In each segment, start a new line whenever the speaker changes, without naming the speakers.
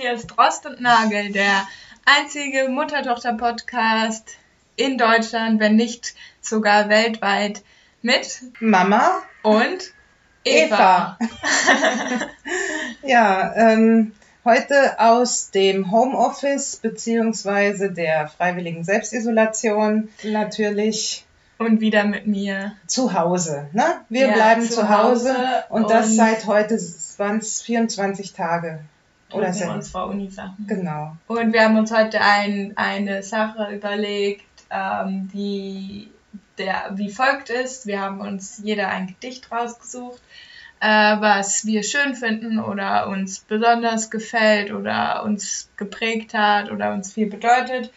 Hier ist Rost und Nagel, der einzige Mutter-Tochter-Podcast in Deutschland, wenn nicht sogar weltweit, mit
Mama
und
Eva. ja, ähm, heute aus dem Homeoffice beziehungsweise der freiwilligen Selbstisolation natürlich
und wieder mit mir
zu Hause. Ne? Wir
Ja,
bleiben
zu
Hause,
Hause
und, das
und-
seit heute waren es 24 Tage. Oder sind
unserer Uni-Sachen.
Genau.
Und wir haben uns heute ein, eine Sache überlegt, ähm, die der, wie folgt ist. Wir haben uns jeder ein Gedicht rausgesucht, äh, was wir schön finden oder uns besonders gefällt oder uns geprägt hat oder uns viel bedeutet.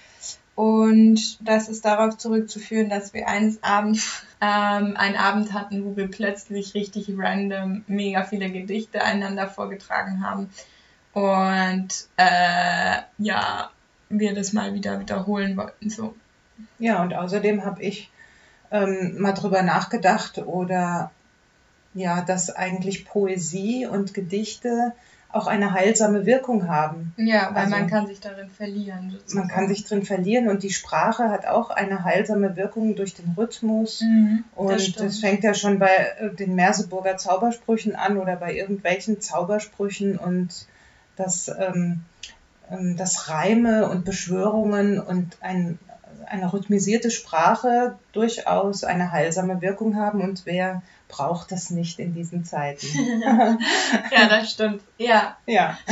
Und das ist darauf zurückzuführen, dass wir eines Abends ähm, einen Abend hatten, wo wir plötzlich richtig random mega viele Gedichte einander vorgetragen haben. Und äh, ja, wir das mal wieder wiederholen wollten. So.
Ja, und außerdem habe ich ähm, mal drüber nachgedacht oder ja, dass eigentlich Poesie und Gedichte auch eine heilsame Wirkung haben.
Ja, weil
Also-
man kann sich darin verlieren. Sozusagen.
Man kann sich drin verlieren und die Sprache hat auch eine heilsame Wirkung durch den Rhythmus.
Mhm, das
Und das, fängt ja schon bei äh, den Merseburger Zaubersprüchen an oder bei irgendwelchen Zaubersprüchen und das, ähm, ähm, das Reime und Beschwörungen und ein, eine rhythmisierte Sprache durchaus eine heilsame Wirkung haben. Und wer braucht das nicht in diesen Zeiten?
ja, das stimmt. Ja.
ja.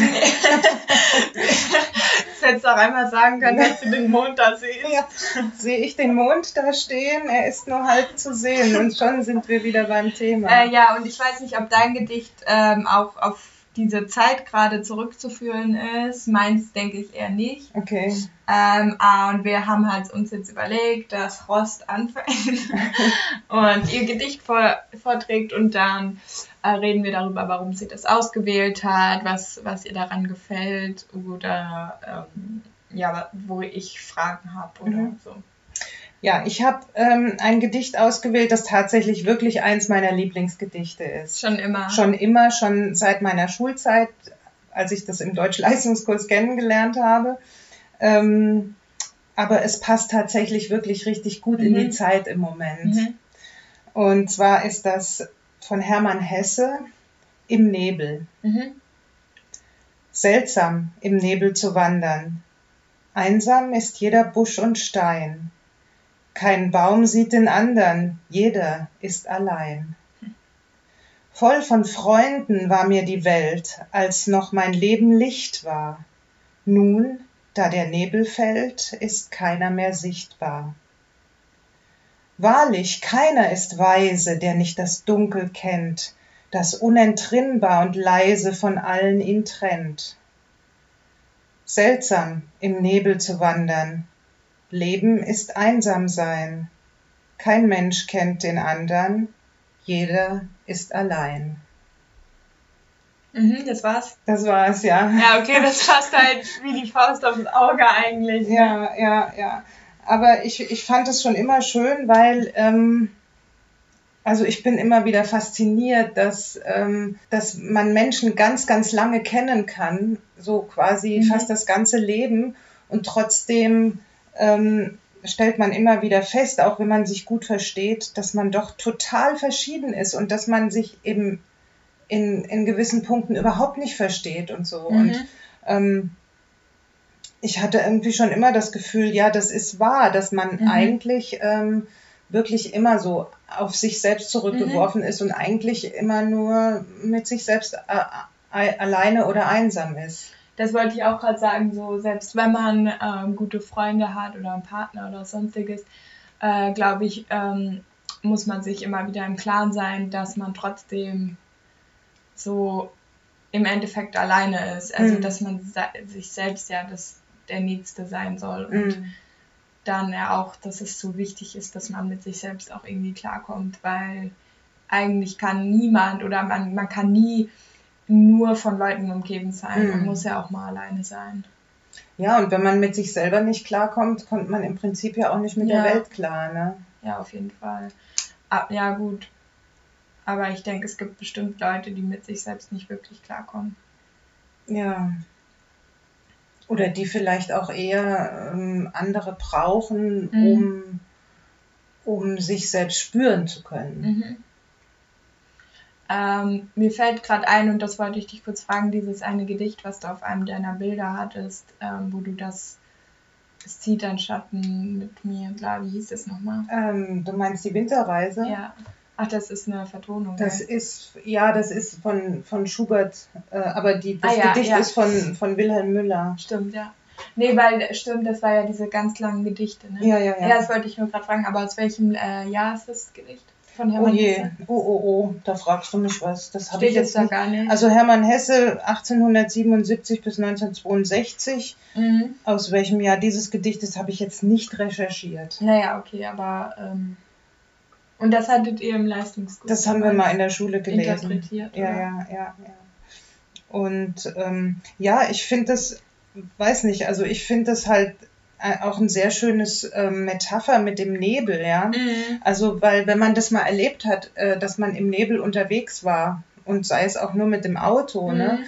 Hättest du auch einmal sagen können, dass du den Mond da siehst.
ja. Sehe ich den Mond da stehen? Er ist nur halb zu sehen. Und schon sind wir wieder beim Thema.
Äh, ja, und ich weiß nicht, ob dein Gedicht ähm, auch auf diese Zeit gerade zurückzuführen ist. Meins denke ich eher nicht.
Okay.
Ähm, ah, und wir haben halt uns jetzt überlegt, dass Rost anfängt und ihr Gedicht vor, vorträgt und dann äh, reden wir darüber, warum sie das ausgewählt hat, was, was ihr daran gefällt oder ähm, ja, wo ich Fragen habe oder
Mhm.
so.
Ja, ich habe ähm, ein Gedicht ausgewählt, das tatsächlich wirklich eins meiner Lieblingsgedichte ist.
Schon immer.
Schon immer, schon seit meiner Schulzeit, als ich das im Deutschleistungskurs kennengelernt habe. Ähm, aber es passt tatsächlich wirklich richtig gut in
Mhm.
die Zeit im Moment.
Mhm.
Und zwar ist das von Hermann Hesse im Nebel.
Mhm.
Seltsam im Nebel zu wandern. Einsam ist jeder Busch und Stein. Kein Baum sieht den andern, jeder ist allein. Voll von Freunden war mir die Welt, als noch mein Leben Licht war. Nun, da der Nebel fällt, ist keiner mehr sichtbar. Wahrlich, keiner ist weise, der nicht das Dunkel kennt, das unentrinnbar und leise von allen ihn trennt. Seltsam im Nebel zu wandern, Leben ist einsam sein. Kein Mensch kennt den andern, jeder ist allein.
Mhm, das war's.
Das war's, ja.
Ja, okay, das passt halt wie die Faust aufs Auge eigentlich.
Ja, ja, ja. Aber ich, ich fand es schon immer schön, weil, ähm, also ich bin immer wieder fasziniert, dass, ähm, dass man Menschen ganz, ganz lange kennen kann, so quasi
Mhm.
fast das ganze Leben und trotzdem ähm, stellt man immer wieder fest, auch wenn man sich gut versteht, dass man doch total verschieden ist und dass man sich eben in, in gewissen Punkten überhaupt nicht versteht und so.
Mhm.
Und ähm, ich hatte irgendwie schon immer das Gefühl, ja, das ist wahr, dass man
Mhm.
eigentlich ähm, wirklich immer so auf sich selbst zurückgeworfen ist und eigentlich immer nur mit sich selbst äh, äh, alleine oder einsam ist.
Das wollte ich auch gerade sagen, so selbst wenn man ähm, gute Freunde hat oder einen Partner oder sonstiges, äh, glaube ich, ähm, muss man sich immer wieder im Klaren sein, dass man trotzdem so im Endeffekt alleine ist. Also
Mhm.
dass man sich selbst ja das der Nächste sein soll und
Mhm.
dann ja auch, dass es so wichtig ist, dass man mit sich selbst auch irgendwie klarkommt, weil eigentlich kann niemand oder man, man kann nie nur von Leuten umgeben sein. Man
Mhm.
muss ja auch mal alleine sein.
Ja, und wenn man mit sich selber nicht klarkommt, kommt man im Prinzip ja auch nicht mit
Ja.
der Welt klar. Ne?
Ja, auf jeden Fall. Ah, ja, gut. Aber ich denke, es gibt bestimmt Leute, die mit sich selbst nicht wirklich klarkommen.
Ja. Oder die vielleicht auch eher ähm, andere brauchen,
Mhm.
um, um sich selbst spüren zu können.
Mhm. Ähm, mir fällt gerade ein, und das wollte ich dich kurz fragen, dieses eine Gedicht, was du auf einem deiner Bilder hattest, ähm, wo du das, es zieht ein Schatten mit mir, bla, wie hieß das nochmal?
Ähm, du meinst die Winterreise?
Ja. Ach, das ist eine Vertonung.
Das
gell?
ist, ja, das ist von, von Schubert, äh, aber die, das
Ah, ja,
Gedicht
ja.
ist von, von Wilhelm Müller.
Stimmt, ja. Nee, weil, stimmt, das war ja diese ganz langen Gedichte, ne?
Ja, ja, ja.
Ja, das wollte ich nur gerade fragen, aber aus welchem äh, Jahr ist das Gedicht? Von
Oh
Hermann
je,
Hesse?
oh, oh, oh, da fragst du mich was. Das habe ich jetzt
da gar nicht.
Also Hermann Hesse 1877 bis 1962.
mhm.
Aus welchem Jahr dieses Gedicht ist, habe ich jetzt nicht recherchiert.
Naja, okay, aber. Ähm, und das hattet ihr im Leistungskurs.
Das haben wir mal in der Schule gelesen.
interpretiert.
Ja,
oder?
ja, ja, ja. Und ähm, ja, ich finde das, weiß nicht, also ich finde das halt auch ein sehr schönes ähm, Metapher mit dem Nebel, ja.
Mhm.
Also, weil wenn man das mal erlebt hat, äh, dass man im Nebel unterwegs war und sei es auch nur mit dem Auto, ne,
Mhm.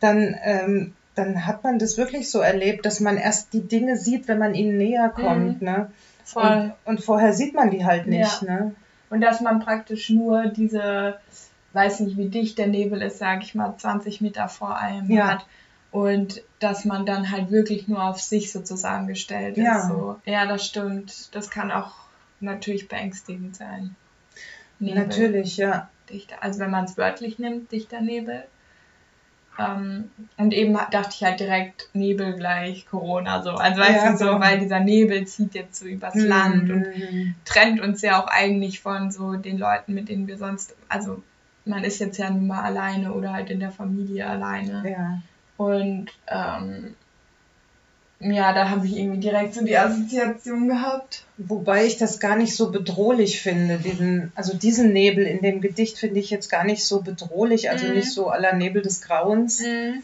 dann, ähm, dann hat man das wirklich so erlebt, dass man erst die Dinge sieht, wenn man ihnen näher kommt, ne?
Voll.
Und, und vorher sieht man die halt nicht, ne?
Und dass man praktisch nur diese, weiß nicht, wie dicht der Nebel ist, sage ich mal, 20 Meter vor einem
Ja.
hat. Und dass man dann halt wirklich nur auf sich sozusagen gestellt ist.
Ja.
So. ja, das stimmt. Das kann auch natürlich beängstigend sein. Nebel,
Natürlich, ja.
Dichter. Also wenn man es wörtlich nimmt, dichter Nebel. Ähm, und eben dachte ich halt direkt Nebel gleich Corona so. Also weißt
Ja,
du so,
genau.
weil dieser Nebel zieht jetzt so übers Land und
Mhm.
trennt uns ja auch eigentlich von so den Leuten, mit denen wir sonst, also man ist jetzt ja nun mal alleine oder halt in der Familie alleine.
Ja.
Und ähm, ja, da habe ich irgendwie direkt so die Assoziation gehabt.
Wobei ich das gar nicht so bedrohlich finde. Diesen, also diesen Nebel in dem Gedicht finde ich jetzt gar nicht so bedrohlich, also
Mhm.
nicht so aller Nebel des Grauens,
Mhm.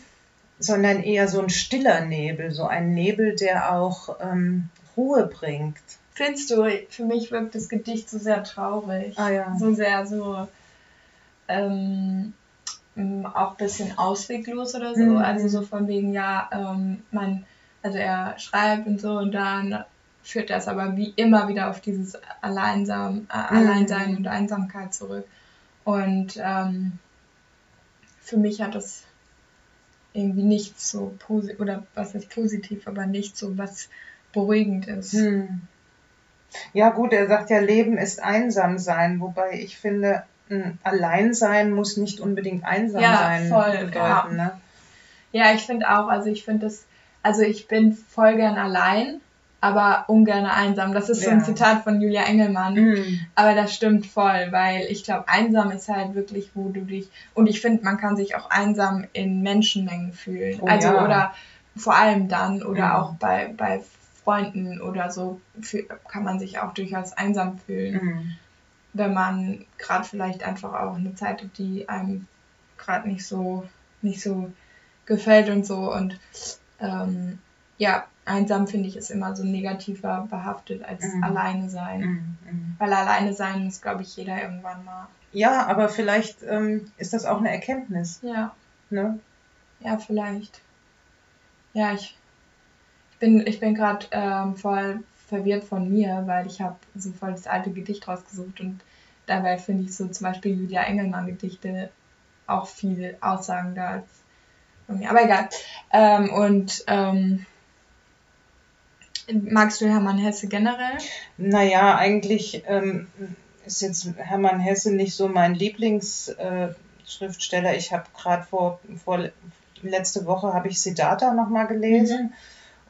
sondern eher so ein stiller Nebel, so ein Nebel, der auch ähm, Ruhe bringt.
Findest du, für mich wirkt das Gedicht so sehr traurig.
Ah ja.
So sehr so ähm, auch ein bisschen ausweglos oder so.
Mhm.
Also so von wegen, ja, ähm, man, also er schreibt und so und dann führt das aber wie immer wieder auf dieses Alleinsam, äh,
Mhm.
Alleinsein und Einsamkeit zurück. Und ähm, für mich hat das irgendwie nicht so positiv, oder was ist positiv, aber nicht so was beruhigend ist.
Hm. Ja gut, er sagt ja, Leben ist einsam sein, wobei ich finde, Alleinsein muss nicht unbedingt einsam
Ja,
sein
voll,
bedeuten.
ja.
Ne?
Ja, ich finde auch, also ich finde das, also ich bin voll gern allein, aber ungern einsam. Das ist so ein
Ja.
Zitat von Julia Engelmann.
Mhm.
Aber das stimmt voll, weil ich glaube, einsam ist halt wirklich, wo du dich, und ich finde, man kann sich auch einsam in Menschenmengen fühlen.
Oh
also,
ja.
oder vor allem dann, oder
Mhm.
auch bei, bei Freunden oder so, kann man sich auch durchaus einsam fühlen
Mhm.
Wenn man gerade vielleicht einfach auch eine Zeit hat, die einem gerade nicht so nicht so gefällt und so und ähm, ja einsam finde ich ist immer so negativer behaftet als
Mhm.
alleine sein
Mhm. Mhm.
weil alleine sein muss glaube ich jeder irgendwann mal
Ja, aber vielleicht ähm, ist das auch eine Erkenntnis.
ja
Ne?
ja vielleicht ja ich ich bin ich bin gerade ähm, voll verwirrt von mir weil ich habe so voll das alte Gedicht rausgesucht und dabei finde ich so zum Beispiel Julia Engelmann Gedichte auch viel aussagender als mir. Aber egal. Ähm, und ähm, magst du Hermann Hesse generell?
Naja, eigentlich ähm, ist jetzt Hermann Hesse nicht so mein Lieblingsschriftsteller. Äh, ich habe gerade vor, vor letzte Woche habe ich Siddhartha nochmal gelesen.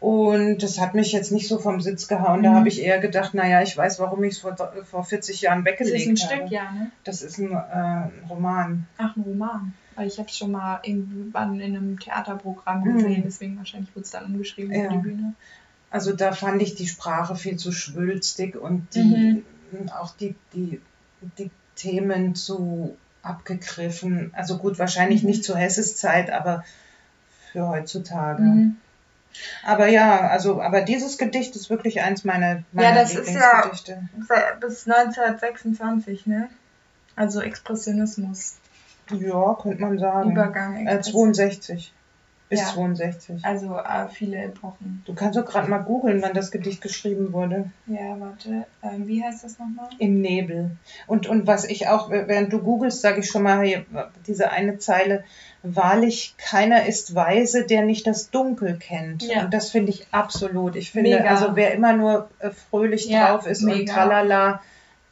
Und das hat mich jetzt nicht so vom Sitz gehauen. Da
Mhm.
habe ich eher gedacht, naja, ich weiß, warum ich es vor, vor 40 Jahren
Das
weggelegt
ist ein
habe.
Stück, ja, ne?
Das ist ein, äh, Roman.
Ach, ein Roman. Weil ich habe es schon mal irgendwann in einem Theaterprogramm
Mhm.
gesehen, deswegen wahrscheinlich wurde es dann umgeschrieben
Ja.
für die Bühne.
Also da fand ich die Sprache viel zu schwülstig und die,
Mhm.
auch die, die, die Themen zu abgegriffen. Also gut, wahrscheinlich
Mhm.
nicht zu Hesses Zeit, aber für heutzutage. Aber ja, also, aber dieses Gedicht ist wirklich eins meiner, meiner
Ja, das ist ja-
Lieblingsgedichte.
Bis 1926, ne? Also Expressionismus.
Ja, könnte man sagen.
Übergang.
Äh, 62. bis
Ja.
62.
Also äh, viele Epochen.
Du kannst doch gerade mal googeln, wann das Gedicht geschrieben wurde.
Ja, warte. Ähm, wie heißt das nochmal?
Im Nebel. Und, und was ich auch, während du googelst, sage ich schon mal hier, diese eine Zeile, wahrlich keiner ist weise, der nicht das Dunkel kennt.
Ja.
Und das finde ich absolut. Ich finde,
Mega.
also wer immer nur äh, fröhlich
Ja,
drauf ist und
mega.
tralala,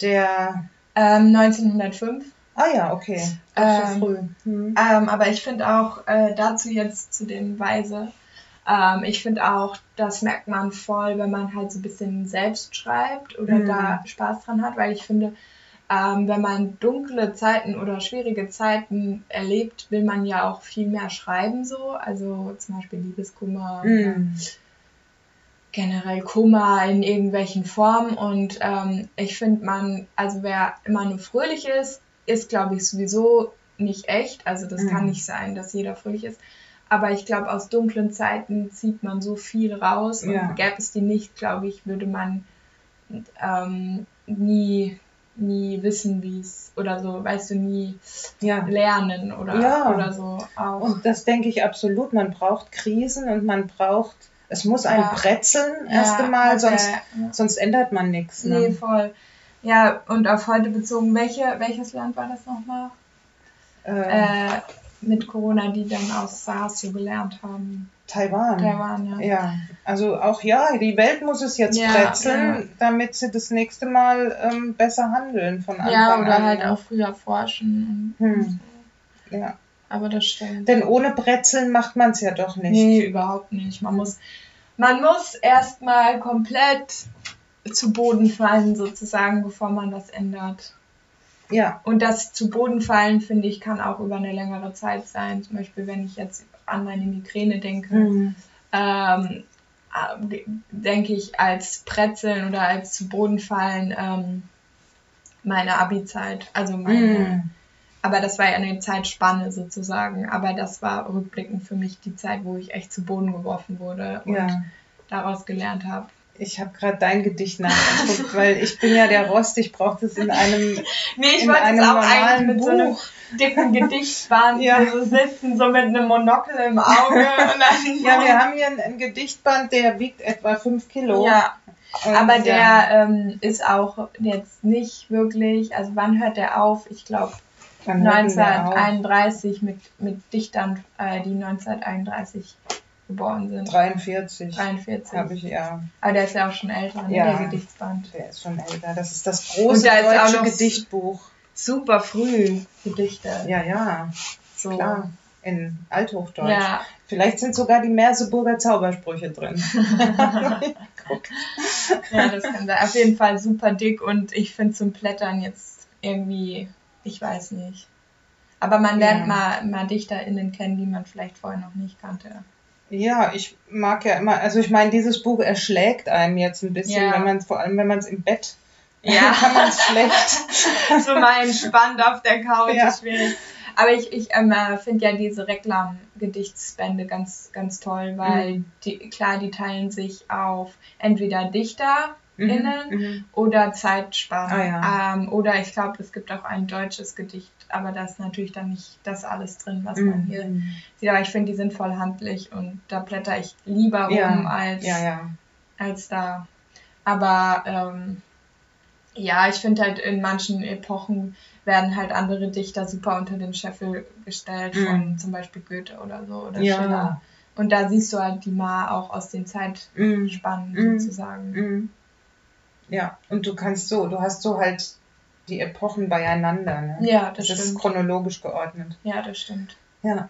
der,
Ähm, 1905.
ah ja, okay,
Ähm,
früh. Hm.
Ähm, aber ich finde auch äh, dazu jetzt zu den Weise, ähm, ich finde auch, das merkt man voll, wenn man halt so ein bisschen selbst schreibt oder
Mhm.
da Spaß dran hat, weil ich finde, ähm, wenn man dunkle Zeiten oder schwierige Zeiten erlebt, will man ja auch viel mehr schreiben so, also zum Beispiel Liebeskummer
Mhm.
generell Kummer in irgendwelchen Formen und ähm, ich finde man, also wer immer nur fröhlich ist, ist glaube ich sowieso nicht echt, also das
Mhm.
kann nicht sein, dass jeder fröhlich ist, aber ich glaube aus dunklen Zeiten zieht man so viel raus und
Ja.
gäbe es die nicht, glaube ich, würde man ähm, nie nie wissen, wie es oder so, weißt du, nie
Ja.
lernen oder
Ja.
oder so auch.
Und das denke ich absolut. Man braucht Krisen und man braucht, es muss ein
Ja.
Bretzeln erst einmal, sonst, sonst ändert man nichts.
Nee,
Ne?
voll. Ja, und auf heute bezogen, welche, welches Land war das nochmal?
Äh,
Äh, mit Corona, die dann aus SARS so gelernt haben.
Taiwan.
Taiwan, ja.
Ja, also auch ja, die Welt muss es jetzt
Ja,
bretzeln,
ja.
damit sie das nächste Mal ähm, besser handeln von Anfang
Ja, oder
an.
halt auch früher forschen.
Hm.
so.
Ja.
Aber das stimmt.
Denn ohne Bretzeln macht man es ja doch nicht.
Nee, überhaupt nicht. Man muss, man muss erstmal komplett zu Boden fallen, sozusagen, bevor man was ändert.
Ja,
Und das zu Boden fallen, finde ich, kann auch über eine längere Zeit sein. Zum Beispiel, wenn ich jetzt an meine Migräne denke.
hm.
ähm, äh, denke ich, als Brezeln oder als zu Boden fallen ähm, meine Abi-Zeit. Also meine,
Hm.
aber das war ja eine Zeitspanne sozusagen. Aber das war rückblickend für mich die Zeit, wo ich echt zu Boden geworfen wurde und
ja.
daraus gelernt habe.
Ich habe gerade dein Gedicht nachgeguckt, weil ich bin ja der Rost, ich brauche das in einem
Nee, ich wollte es auch eigentlich mit so einem
Buch.
dicken Gedichtband
Ja.
so sitzen, so mit einem Monokel im Auge.
Ja, wir haben hier ein, ein Gedichtband, der wiegt etwa 5 Kilo.
Ja,
Und,
Aber
ja,
der ähm, ist auch jetzt nicht wirklich, also wann hört der auf? Ich glaube
wann hört denn der auf?
1931 mit, mit Dichtern, äh, die 1931 geboren sind.
43
43.
habe ich, ja.
Aber der ist ja auch schon älter, ne,
Ja.
der Gedichtsband.
Der ist schon älter. Das ist das große
da
deutsche Gedichtbuch.
Super früh Gedichte.
Ja, ja,
so.
klar. In Althochdeutsch.
Ja,
Vielleicht sind sogar die Merseburger Zaubersprüche drin.
ja, das kann sein. Auf jeden Fall super dick und ich finde zum Blättern jetzt irgendwie, ich weiß nicht. Aber man lernt
Ja.
mal, mal DichterInnen kennen, die man vielleicht vorher noch nicht kannte.
Ja, ich mag ja immer, also ich meine, dieses Buch erschlägt einem jetzt ein bisschen,
Ja.
wenn man vor allem wenn man es im Bett
Ja.
kann man es schlecht.
so mal entspannt auf der Couch
Ja.
ist schwierig. Aber ich, ich ähm, äh, finde ja diese Reklam-Gedichtsbände ganz, ganz toll, weil
Mhm.
die, klar, die teilen sich auf entweder DichterInnen
Mhm.
oder Zeitspannen.
Ah, ja.
ähm, oder ich glaube, es gibt auch ein deutsches Gedicht, aber da ist natürlich dann nicht das alles drin, was man hier
Mhm.
sieht. Aber ich finde, die sind voll handlich und da blätter ich lieber rum
Ja.
als
Ja,
als da. Aber ähm, ja, ich finde halt in manchen Epochen werden halt andere Dichter super unter den Scheffel gestellt,
Mhm.
von zum Beispiel Goethe oder so oder. Schiller. Und da siehst du halt die Ma auch aus den
Mhm.
Zeitspannen
Mhm.
sozusagen.
Ja, und du kannst so, du hast so halt die Epochen beieinander. Ne?
Ja, das,
das ist
stimmt.
chronologisch geordnet.
Ja, das stimmt.
Ja.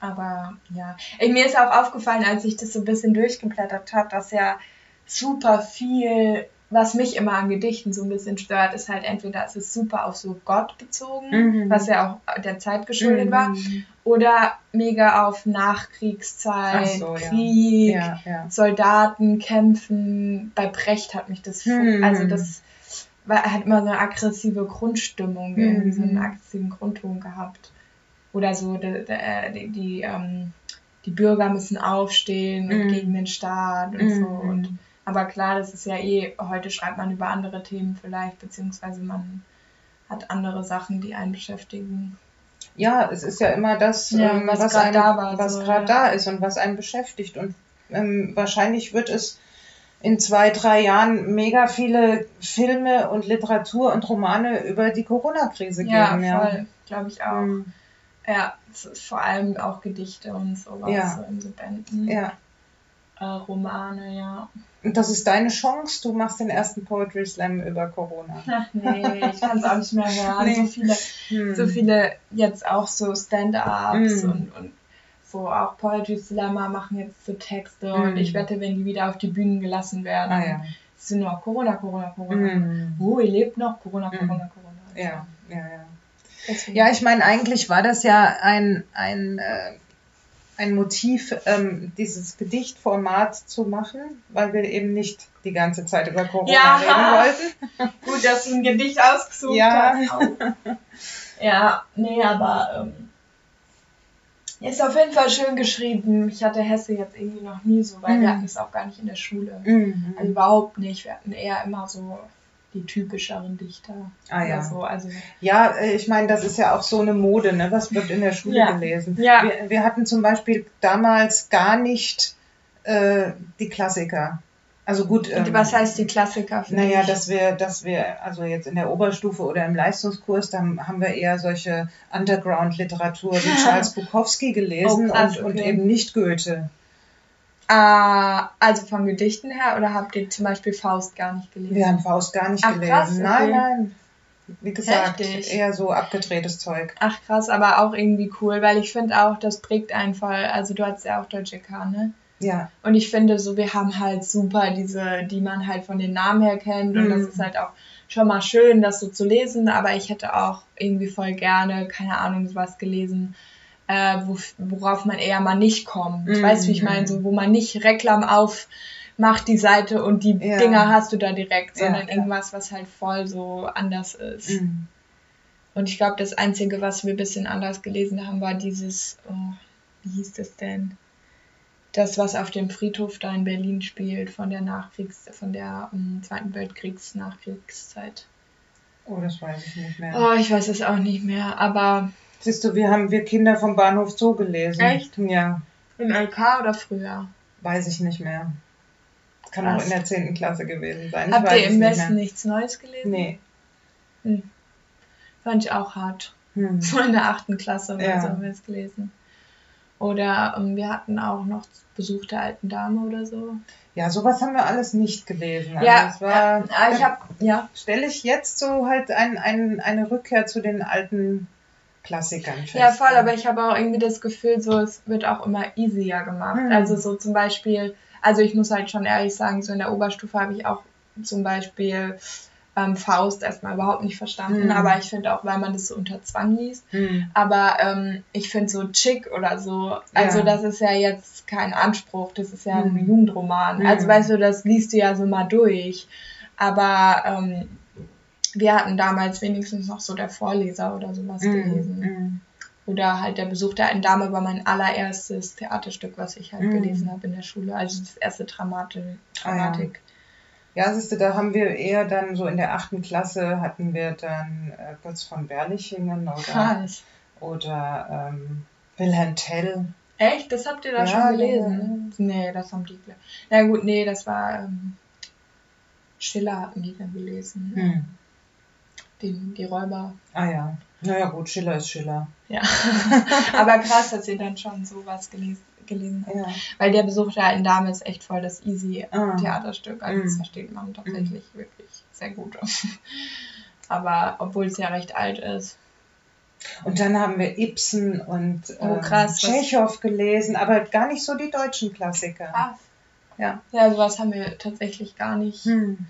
Aber ja, mir ist auch aufgefallen, als ich das so ein bisschen durchgeblättert habe, dass ja super viel, was mich immer an Gedichten so ein bisschen stört, ist halt entweder es ist super auf so Gott bezogen,
Mhm.
was ja auch der Zeit geschuldet war,
Mhm.
oder mega auf Nachkriegszeit,
Ach so, ja.
Krieg,
Ja, ja.
Soldaten kämpfen. Bei Brecht hat mich das,
Mhm.
also das war, hat immer so eine aggressive Grundstimmung, irgendwie so einen
Mhm.
aggressiven Grundton gehabt. Oder so, die, die, die, ähm, die Bürger müssen aufstehen und
Mhm.
gegen den Staat und so.
Mhm.
Und, aber klar, das ist ja eh, heute schreibt man über andere Themen vielleicht, beziehungsweise man hat andere Sachen, die einen beschäftigen.
ja, es ist ja immer das,
Ja,
ähm,
was
was, einem-
da so,
gerade
ja.
da ist und was einen beschäftigt. Und ähm, wahrscheinlich wird es in zwei, drei Jahren mega viele Filme und Literatur und Romane über die Corona-Krise
Ja,
geben. Ja,
voll, glaube ich auch.
Mhm.
Ja, vor allem auch Gedichte und sowas,
Ja.
so in so Bänden.
ja.
Äh, Romane, ja.
Und das ist deine Chance. Du machst den ersten Poetry Slam über Corona.
Ach nee, ich kann es auch nicht mehr hören.
Nee.
So viele,
Hm.
so viele jetzt auch so Stand-ups
Mm.
und, und so auch Poetry Slammer machen jetzt so Texte
Mm.
und ich wette, wenn die wieder auf die Bühnen gelassen werden,
Ah ja.
es sind nur Corona, Corona, Corona.
Hm.
Oh, ihr lebt noch, Corona,
Mm.
Corona, Corona.
Ja, ja, ja.
Deswegen.
Ja, ich meine, eigentlich war das ja ein, ein, äh, ein Motiv, ähm, dieses Gedichtformat zu machen, weil wir eben nicht die ganze Zeit über Corona
Ja.
reden wollten.
Gut, dass du ein Gedicht ausgesucht
Ja.
hast. Ja, nee, aber ähm, ist auf jeden Fall schön geschrieben. Ich hatte Hesse jetzt irgendwie noch nie so, weil wir
Mhm.
hatten es auch gar nicht in der Schule.
Mhm.
Also überhaupt nicht. Wir hatten eher immer so die typischeren Dichter.
Ah, ja.
So. Also,
Ja, äh, ich meine, das ist ja auch so eine Mode, ne? Was wird in der Schule
Ja.
gelesen?
Ja.
Wir, wir hatten zum Beispiel damals gar nicht äh, die Klassiker. Also gut. ähm,
was heißt die Klassiker? für
Naja,
dich?
dass wir, dass wir, also jetzt in der Oberstufe oder im Leistungskurs, dann haben wir eher solche Underground-Literatur wie Charles Bukowski gelesen
Oh, krass,
und, und
okay.
eben nicht Goethe.
Ah, also von Gedichten her oder habt ihr zum Beispiel Faust gar nicht gelesen?
Wir haben Faust gar nicht
Ach,
gelesen.
krass,
Nein,
okay.
nein. Wie gesagt,
Heftig.
eher so abgedrehtes Zeug.
Ach krass, aber auch irgendwie cool, weil ich finde auch, das prägt einfach, also du hast ja auch Deutsche K, ne?
Ja,
Und ich finde so, wir haben halt super diese, die man halt von den Namen her kennt und
Mhm.
das ist halt auch schon mal schön, das so zu lesen, aber ich hätte auch irgendwie voll gerne, keine Ahnung, sowas gelesen, äh, wo, worauf man eher mal nicht kommt.
Mhm.
Weißt du, wie ich meine? So, wo man nicht Reklam aufmacht, die Seite und die
Ja.
Dinger hast du da direkt, sondern
ja.
irgendwas, was halt voll so anders ist.
Mhm.
Und ich glaube, das Einzige, was wir ein bisschen anders gelesen haben, war dieses, oh, wie hieß das denn? Das, was auf dem Friedhof da in Berlin spielt, von der Nachkriegs-, von der um, Zweiten Weltkriegs-Nachkriegszeit.
Oh, das weiß ich nicht mehr.
Oh, ich weiß es auch nicht mehr, aber
Siehst du, wir haben wir Kinder vom Bahnhof Zoo gelesen.
Echt?
Ja,
in LK oder früher?
weiß ich nicht mehr. Kann auch
Krass.
in der 10. Klasse gewesen sein. Ich
Habt ihr im
nicht
Westen
mehr.
nichts Neues gelesen?
Nee.
Fand ich auch hart.
Hm.
So in der achten Klasse oder
Ja.
so haben wir es gelesen. Oder ähm, wir hatten auch noch Besuch der alten Dame oder so.
Ja, sowas haben wir alles nicht gelesen. Also
ja,
es war,
ja, ich habe ja,
stelle ich jetzt so halt ein, ein, eine Rückkehr zu den alten Klassikern fest.
Ja, voll, aber ich habe auch irgendwie das Gefühl, so es wird auch immer easier gemacht.
Mhm.
Also so zum Beispiel, also ich muss halt schon ehrlich sagen, so in der Oberstufe habe ich auch zum Beispiel ähm, Faust erstmal überhaupt nicht verstanden,
Mhm.
aber ich finde auch, weil man das so unter Zwang liest.
Hm.
Aber ähm, ich finde so Chick oder so, also
Ja.
das ist ja jetzt kein Anspruch, das ist ja ein
Mhm.
Jugendroman.
Mhm.
Also weißt du, das liest du ja so mal durch. Aber ähm, wir hatten damals wenigstens noch so der Vorleser oder sowas
Hm.
gelesen.
Hm.
Oder halt der Besuch der einen Dame war mein allererstes Theaterstück, was ich halt
Mhm.
gelesen habe in der Schule. Also das erste Dramati
Ah, ja.
Dramatik.
Ja, siehst du, da haben wir eher dann so in der achten Klasse hatten wir dann äh, Götz von Berlichingen oder,
Krass.
oder ähm, Wilhelm Tell.
Echt? Das habt ihr da
Ja,
schon gelesen?
ja,
Nee, das haben die. Na gut, nee, das war ähm, Schiller hatten die dann gelesen.
Hm.
Die, die Räuber.
Ah ja. Naja gut, Schiller ist Schiller.
Ja. Aber krass, dass ihr dann schon sowas gelesen, gelesen habt.
Ja.
Weil der Besuch der alten Dame ist echt voll das easy
Ah.
Theaterstück. Also das
Mhm.
versteht man tatsächlich wirklich sehr gut. Aber obwohl es ja recht alt ist.
Und dann haben wir Ibsen und
Oh,
ähm,
krass,
Tschechow gelesen, aber gar nicht so die deutschen Klassiker.
Krass.
Ja.
Ja, sowas haben wir tatsächlich gar nicht.
Hm.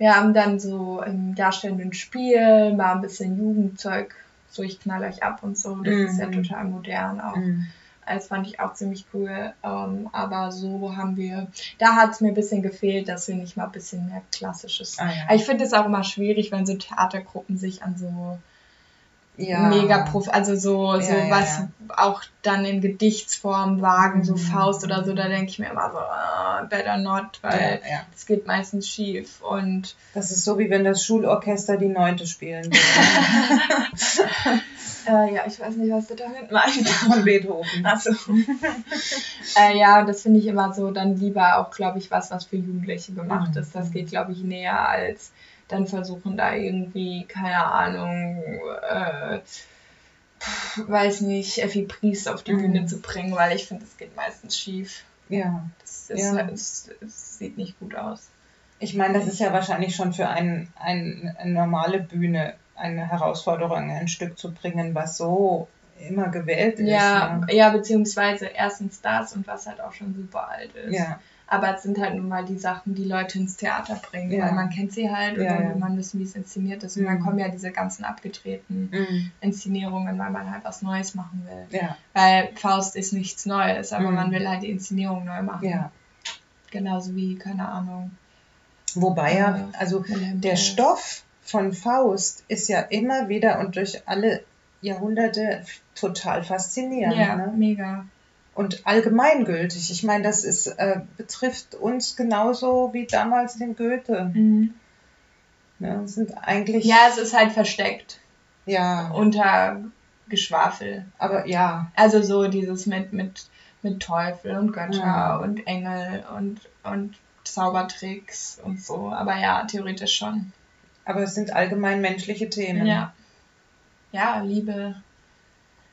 Wir haben dann so im darstellenden Spiel mal ein bisschen Jugendzeug, so ich knall euch ab und so. Das ist ja
Mhm.
total modern auch.
Hm.
Das fand ich auch ziemlich cool. Ähm, aber so haben wir, da hat es mir ein bisschen gefehlt, dass wir nicht mal ein bisschen mehr klassisches.
Ah, ja.
Aber ich finde es auch immer schwierig, wenn so Theatergruppen sich an so
ja.
mega prof, also so, so
Ja, ja,
was
ja.
auch dann in Gedichtsform wagen, so
Mhm.
Faust oder so, da denke ich mir immer so, ah, better not, weil
Ja, ja.
es geht meistens schief. Und
Das ist so, wie wenn das Schulorchester die Neunte spielen würde.
Äh, ja, ich weiß nicht, was du damit meinst.
Von Beethoven.
Achso. äh, ja, das finde ich immer so dann lieber auch, glaube ich, was, was für Jugendliche gemacht
Mhm.
ist. Das geht, glaube ich, näher als dann versuchen da irgendwie, keine Ahnung, äh, pf, weiß nicht, Effi Priest auf die
Mhm.
Bühne zu bringen, weil ich finde, das geht meistens schief.
Ja.
Das, ist,
Ja.
es, es sieht nicht gut aus.
Ich meine, das ist ja wahrscheinlich schon für ein, ein, eine normale Bühne eine Herausforderung, ein Stück zu bringen, was so immer gewählt ist.
Ja,
ne?
ja, beziehungsweise erstens das und was halt auch schon super alt ist.
ja.
Aber es sind halt nun mal die Sachen, die Leute ins Theater bringen,
Ja.
weil man kennt sie halt und dann will man wissen, wie es inszeniert ist. Und
Mhm.
dann kommen ja diese ganzen abgedrehten
Mhm.
Inszenierungen, weil man halt was Neues machen will. Weil Faust ist nichts Neues, aber
Mhm.
man will halt die Inszenierung neu machen. Genauso wie, keine Ahnung.
Wobei ja,
äh,
also der. Stoff von Faust ist ja immer wieder und durch alle Jahrhunderte total faszinierend.
Ja,
Ne?
mega.
Und allgemeingültig. Ich meine, das ist, äh, betrifft uns genauso wie damals den Goethe.
Mhm.
Ne? Das sind eigentlich.
Ja, es ist halt versteckt
ja,
unter Geschwafel.
aber ja.
Also so dieses mit, mit, mit Teufel und Götter
Ja.
und Engel und, und Zaubertricks und so. Aber ja, theoretisch schon.
Aber es sind allgemein menschliche Themen.
Ja. Ja, Liebe,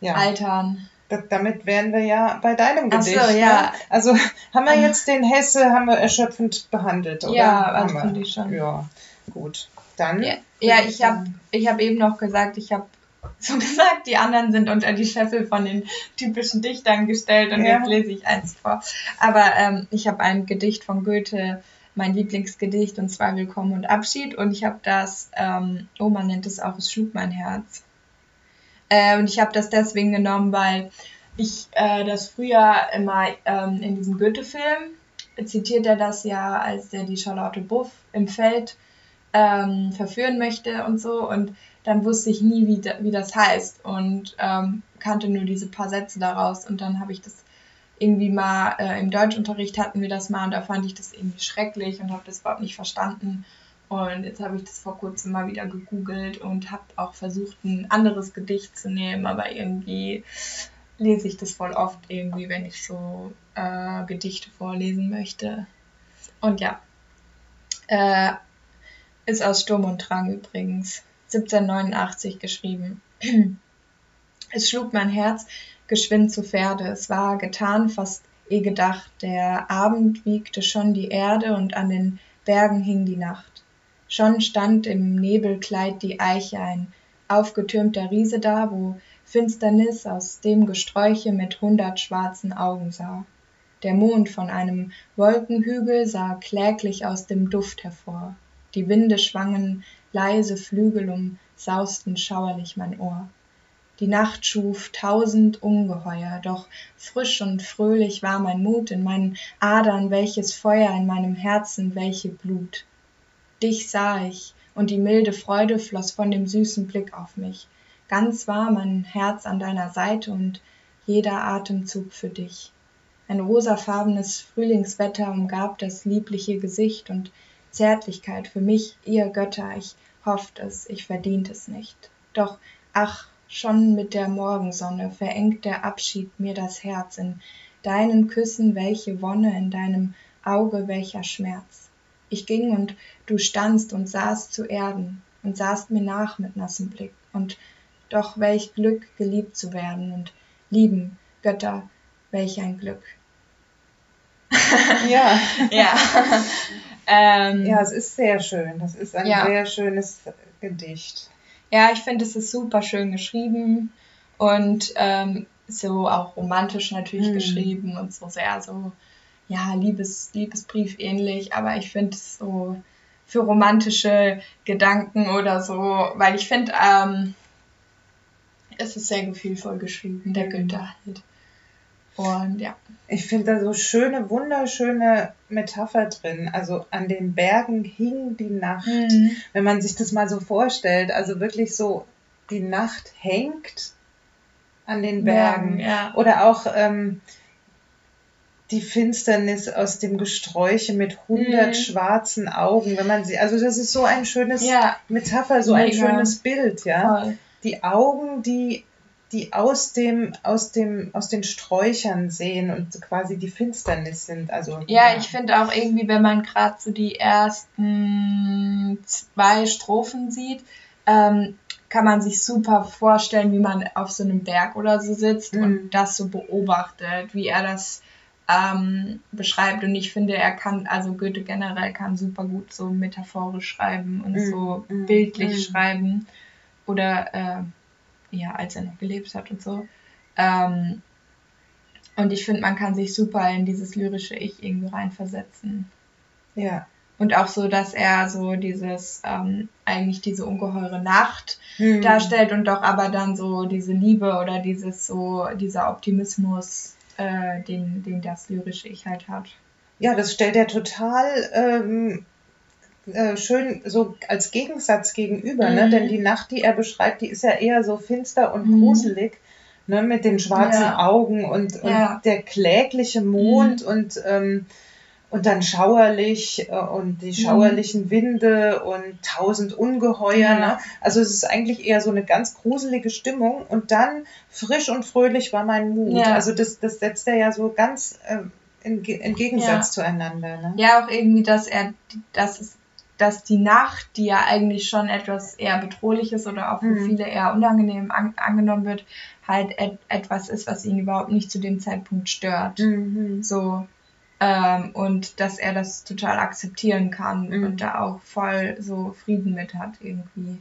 ja.
Altern.
Da, damit wären wir ja bei deinem
Ach so,
Gedicht. ne?
ja.
Also haben wir
Ähm.
jetzt den Hesse haben wir erschöpfend behandelt, oder?
Ja,
Haben
also finde ich schon.
Ja, gut. Dann.
Ja, ja ich habe ich hab eben noch gesagt, ich habe so gesagt, die anderen sind unter die Scheffel von den typischen Dichtern gestellt und
Ja.
jetzt lese ich eins vor. Aber ähm, ich habe ein Gedicht von Goethe, mein Lieblingsgedicht, und zwar Willkommen und Abschied. Und ich habe das, ähm, oh, man nennt es auch, es schlug mein Herz. Äh, und ich habe das deswegen genommen, weil ich äh, das früher immer ähm, in diesem Goethe-Film zitiert er das ja, als er die Charlotte Buff im Feld ähm, verführen möchte und so. Und dann wusste ich nie, wie, da, wie das heißt und ähm, kannte nur diese paar Sätze daraus. Und dann habe ich das irgendwie mal äh, im Deutschunterricht hatten wir das mal und da fand ich das irgendwie schrecklich und habe das überhaupt nicht verstanden. Und jetzt habe ich das vor kurzem mal wieder gegoogelt und habe auch versucht, ein anderes Gedicht zu nehmen, aber irgendwie lese ich das voll oft irgendwie, wenn ich so äh, Gedichte vorlesen möchte. Und ja, äh, ist aus Sturm und Drang übrigens, 1789 geschrieben. Es schlug mein Herz geschwind zu Pferde, es war getan, fast eh gedacht, der Abend wiegte schon die Erde und an den Bergen hing die Nacht. Schon stand im Nebelkleid die Eiche, ein aufgetürmter Riese da, wo Finsternis aus dem Gesträuche mit hundert schwarzen Augen sah. Der Mond von einem Wolkenhügel sah kläglich aus dem Duft hervor. Die Winde schwangen leise Flügel, umsausten schauerlich mein Ohr. Die Nacht schuf tausend Ungeheuer, doch frisch und fröhlich war mein Mut in meinen Adern, welches Feuer in meinem Herzen, welche Blut. Dich sah ich, und die milde Freude floss von dem süßen Blick auf mich. Ganz war mein Herz an deiner Seite und jeder Atemzug für dich. Ein rosafarbenes Frühlingswetter umgab das liebliche Gesicht und Zärtlichkeit für mich, ihr Götter, ich hofft es, ich verdient es nicht. Doch, ach, schon mit der Morgensonne verengt der Abschied mir das Herz in deinen Küssen, welche Wonne, in deinem Auge, welcher Schmerz. Ich ging und du standst und sahst zu Erden und sahst mir nach mit nassem Blick und doch welch Glück, geliebt zu werden und lieben, Götter, welch ein Glück.
Ja.
Ja. ähm,
ja, es ist sehr schön. Das ist ein
Ja.
sehr schönes Gedicht.
Ja, ich finde, es ist super schön geschrieben und ähm, so auch romantisch natürlich
Mhm.
geschrieben und so sehr so, ja, Liebes, Liebesbrief ähnlich, aber ich finde es so für romantische Gedanken oder so, weil ich finde, ähm, es ist sehr gefühlvoll geschrieben, der
Mhm.
Günther halt. Und ja.
Ich finde da so schöne, wunderschöne Metapher drin. Also an den Bergen hing die Nacht. Wenn man sich das mal so vorstellt, also wirklich so, die Nacht hängt an den Bergen.
ja.
Oder auch ähm, die Finsternis aus dem Gesträuche mit hundert
Mhm.
schwarzen Augen. Wenn man sie, also das ist so ein schönes
Ja,
Metapher, so ein
Mega.
schönes Bild, ja.
voll.
Die Augen, die die aus dem, aus dem, aus den Sträuchern sehen und quasi die Finsternis sind. Also,
ja, ja. ich finde auch irgendwie, wenn man gerade so die ersten zwei Strophen sieht, ähm, kann man sich super vorstellen, wie man auf so einem Berg oder so sitzt mhm. und das so beobachtet, wie er das ähm, beschreibt. Und ich finde, er kann, also Goethe generell kann super gut so metaphorisch schreiben und mhm. so mhm. bildlich mhm. schreiben. Oder äh, ja, als er noch gelebt hat und so. Ähm, und ich finde, man kann sich super in dieses lyrische Ich irgendwie reinversetzen. Ja. Und auch so, dass er so dieses, ähm, eigentlich diese ungeheure Nacht mhm. darstellt und doch aber dann so diese Liebe oder dieses so, dieser Optimismus äh, den, den das lyrische Ich halt hat.
Ja, das stellt er total ähm, äh, schön so als Gegensatz gegenüber, ne? mhm. ne? denn die Nacht, die er beschreibt, die ist ja eher so finster und mhm. gruselig. Ne, mit den schwarzen ja. Augen und, und ja. der klägliche Mond mhm. und ähm, und dann schauerlich äh, und die mhm. schauerlichen Winde und tausend Ungeheuer. Ja. Ne? Also es ist eigentlich eher so eine ganz gruselige Stimmung und dann frisch und fröhlich war mein Mut. Ja. Also das, das setzt er ja so ganz äh, in, in Gegensatz ja. zueinander. Ne?
Ja, auch irgendwie, dass er, dass es dass die Nacht, die ja eigentlich schon etwas eher bedrohliches oder auch für mhm. viele eher unangenehm an, angenommen wird, halt et, etwas ist, was ihn überhaupt nicht zu dem Zeitpunkt stört. Mhm. So, ähm, und dass er das total akzeptieren kann mhm. und da auch voll so Frieden mit hat irgendwie.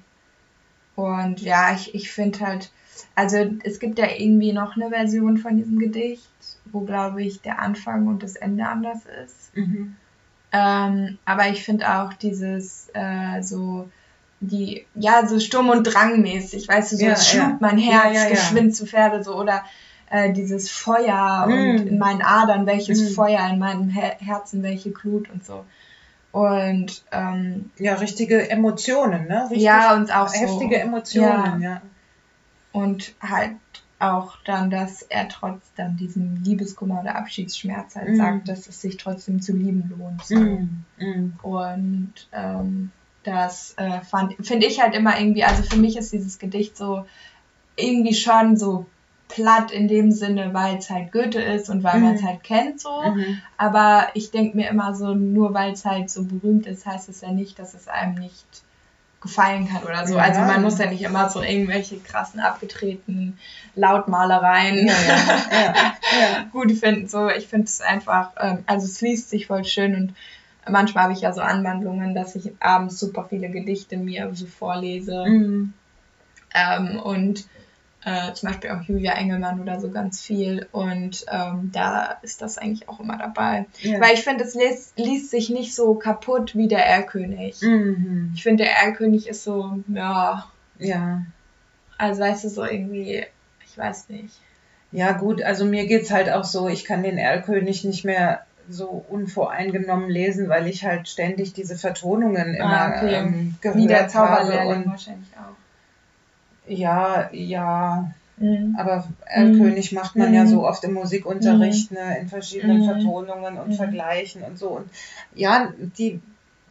Und ja, ich, ich finde halt, also es gibt ja irgendwie noch eine Version von diesem Gedicht, wo glaube ich der Anfang und das Ende anders ist. Mhm. Ähm, aber ich finde auch dieses äh, so die, ja, so Sturm- und Drangmäßig, weißt du, so ja, schlug ja. mein Herz ja, geschwind zu Pferde, so, oder äh, dieses Feuer mm. und in meinen Adern, welches mm. Feuer, in meinem Her Herzen, welche Glut und so. Und ähm,
ja, richtige Emotionen, ne? Richtig
ja, und auch
heftige so, Emotionen, ja. ja.
Und halt auch dann, dass er trotz dann diesem Liebeskummer oder Abschiedsschmerz halt mm. sagt, dass es sich trotzdem zu lieben lohnt. So. Mm. Mm. Und ähm, das äh, finde ich halt immer irgendwie, also für mich ist dieses Gedicht so irgendwie schon so platt in dem Sinne, weil es halt Goethe ist und weil mhm. man es halt kennt so. Mhm. Aber ich denke mir immer so, nur weil es halt so berühmt ist, heißt es ja nicht, dass es einem nicht gefallen kann oder so. Ja. Also man muss ja nicht immer so irgendwelche krassen abgetretenen Lautmalereien ja, ja. gut finden. So, ich finde es einfach, ähm, also es liest sich voll schön und manchmal habe ich ja so Anwandlungen, dass ich abends super viele Gedichte mir so vorlese. Mhm. Ähm, und äh, zum Beispiel auch Julia Engelmann oder so ganz viel. Und ähm, da ist das eigentlich auch immer dabei. Ja. Weil ich finde, es liest, liest, sich nicht so kaputt wie der Erlkönig. Mhm. Ich finde, der Erlkönig ist so, ja. Ja. Also weißt du, so irgendwie, ich weiß nicht.
Ja, gut, also mir geht es halt auch so, ich kann den Erlkönig nicht mehr so unvoreingenommen lesen, weil ich halt ständig diese Vertonungen ah, immer ah, okay. ähm, gehört Wie der Zauberlehrling wahrscheinlich auch. Ja, ja. Mhm. Aber Erlkönig mhm. macht man mhm. ja so oft im Musikunterricht, mhm. ne, in verschiedenen mhm. Vertonungen und mhm. Vergleichen und so. Und ja, die,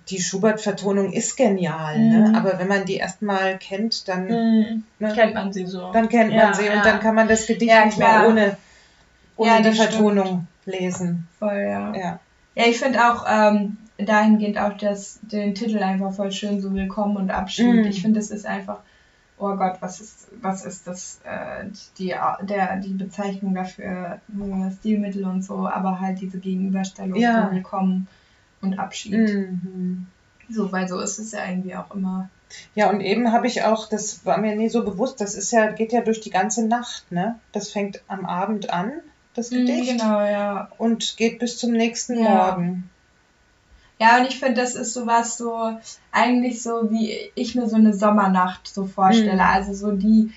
die Schubert-Vertonung ist genial, ne? aber wenn man die erstmal kennt, dann
ne, kennt man sie so.
Dann kennt ja, man sie ja. und dann kann man das Gedicht ja, nicht mehr ohne, ohne die Vertonung stimmt. lesen.
Voll, ja. Ja, ja ich finde auch ähm, dahingehend auch das, den Titel einfach voll schön, so Willkommen und Abschied. Ich finde, das ist einfach oh Gott, was ist, was ist das, äh, die, der, die Bezeichnung dafür, Stilmittel und so, aber halt diese Gegenüberstellung ja. von Willkommen und Abschied. Mhm. So, weil so ist es ja irgendwie auch immer.
Ja, und eben habe ich auch, das war mir nie so bewusst, das ist ja, geht ja durch die ganze Nacht, ne? Das fängt am Abend an, das mhm, Gedicht. Mhm, genau, ja. Und geht bis zum nächsten ja. Morgen.
Ja, und ich finde, das ist sowas so, eigentlich so, wie ich mir so eine Sommernacht so vorstelle. Mhm. Also so die,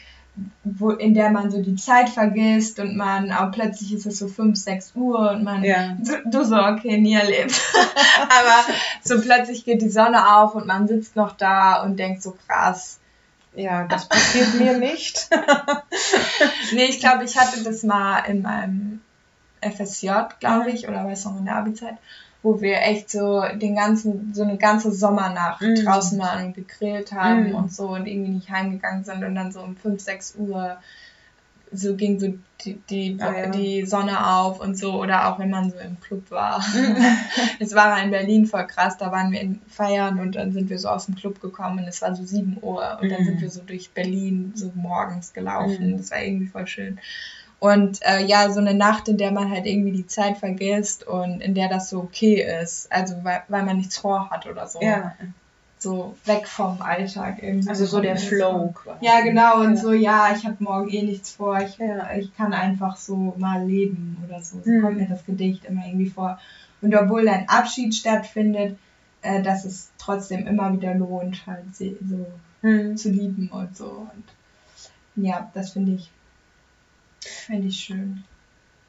wo, in der man so die Zeit vergisst und man auch plötzlich ist es so 5, 6 Uhr und man, ja. du, du so, okay, nie erlebt. Aber so plötzlich geht die Sonne auf und man sitzt noch da und denkt so krass.
Ja, das passiert mir nicht.
nee, ich glaube, ich hatte das mal in meinem FSJ, glaube ich, oder weiß noch in der Abi-Zeit wo wir echt so den ganzen, so eine ganze Sommernacht mhm. draußen waren und gegrillt haben mhm. und so und irgendwie nicht heimgegangen sind und dann so um 5, 6 Uhr so ging so die, die,
Ah, ja.
die Sonne auf und so, oder auch wenn man so im Club war. es war in Berlin voll krass, da waren wir in Feiern und dann sind wir so aus dem Club gekommen und es war so 7 Uhr und dann
Mhm.
sind wir so durch Berlin so morgens gelaufen.
Mhm.
Das war irgendwie voll schön. Und äh, ja, so eine Nacht, in der man halt irgendwie die Zeit vergisst und in der das so okay ist. Also weil, weil man nichts vorhat oder so.
Ja,
So weg vom Alltag irgendwie.
also so der. Flow. quasi.
Ja, genau. Und
Ja.
so, ja, ich habe morgen eh nichts vor. Ich,
Ja.
ich kann einfach so mal leben oder so. So
Mhm.
kommt mir das Gedicht immer irgendwie vor. Und obwohl ein Abschied stattfindet, äh, dass es trotzdem immer wieder lohnt, halt so
Hm.
zu lieben und so. Und ja, das finde ich, finde ich schön.